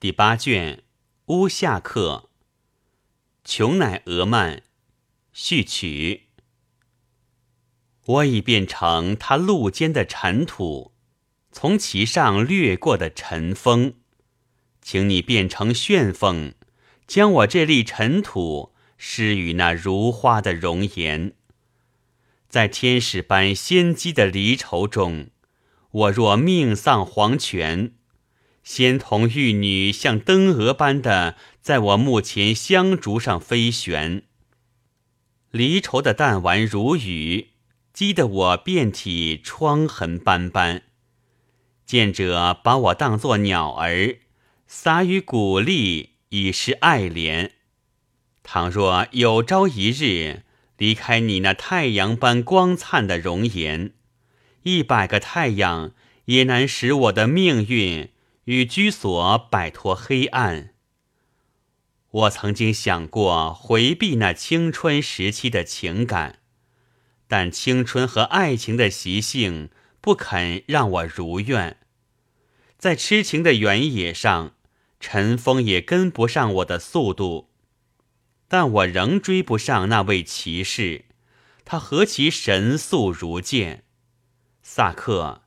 第八卷，乌夏克。琼乃俄曼，序曲。我已变成他路间的尘土，从其上掠过的尘风，请你变成旋风，将我这粒尘土施与那如花的容颜。在天使般仙姬的离愁中，我若命丧黄泉。仙童玉女像灯蛾般的在我墓前香烛上飞旋，离愁的弹丸如雨，激得我遍体疮痕斑斑。见者把我当作鸟儿，撒于谷粒以示爱怜。倘若有朝一日离开你那太阳般光灿的容颜，一百个太阳也难使我的命运。与居所摆脱黑暗。我曾经想过回避那青春时期的情感，但青春和爱情的习性不肯让我如愿。在痴情的原野上，尘风也跟不上我的速度，但我仍追不上那位骑士。他何其神速如箭，萨克。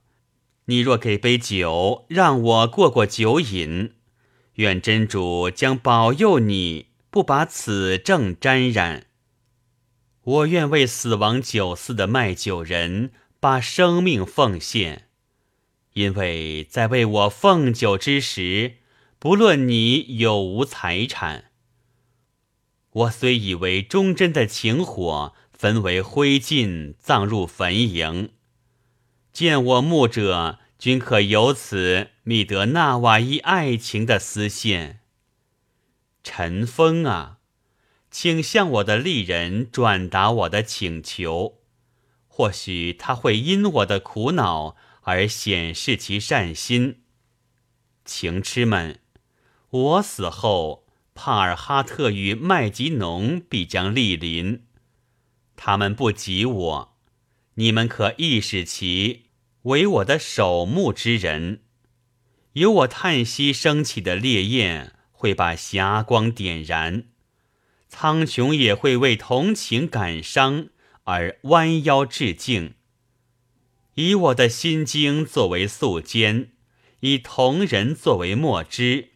你若给杯酒，让我过过酒瘾，愿真主将保佑你，不把此症沾染。我愿为死亡酒肆的卖酒人把生命奉献，因为在为我奉酒之时，不论你有无财产，我虽以为忠贞的情火焚为灰烬，葬入坟茔。见我目者，均可由此觅得纳瓦伊爱情的丝线。陈峰啊，请向我的丽人转达我的请求，或许他会因我的苦恼而显示其善心。情痴们，我死后，帕尔哈特与麦吉农必将莅临，他们不及我。你们可意识其为我的守墓之人，有我叹息升起的烈焰会把霞光点燃，苍穹也会为同情感伤而弯腰致敬。以我的心经作为素笺，以同人作为墨汁，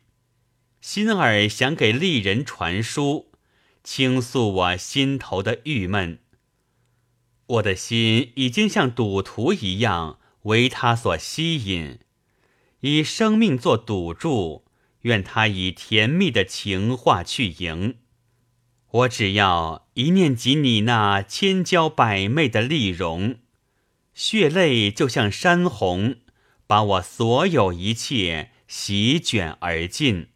心儿想给丽人传书，倾诉我心头的郁闷。我的心已经像赌徒一样为他所吸引，以生命做赌注，愿他以甜蜜的情话去赢。我只要一念及你那千娇百媚的丽容，血泪就像山洪，把我所有一切席卷而尽。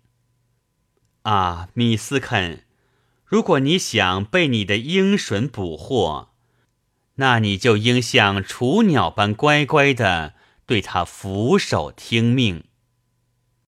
啊，米斯肯，如果你想被你的鹰隼捕获。那你就应像雏鸟般乖乖的对他俯首听命。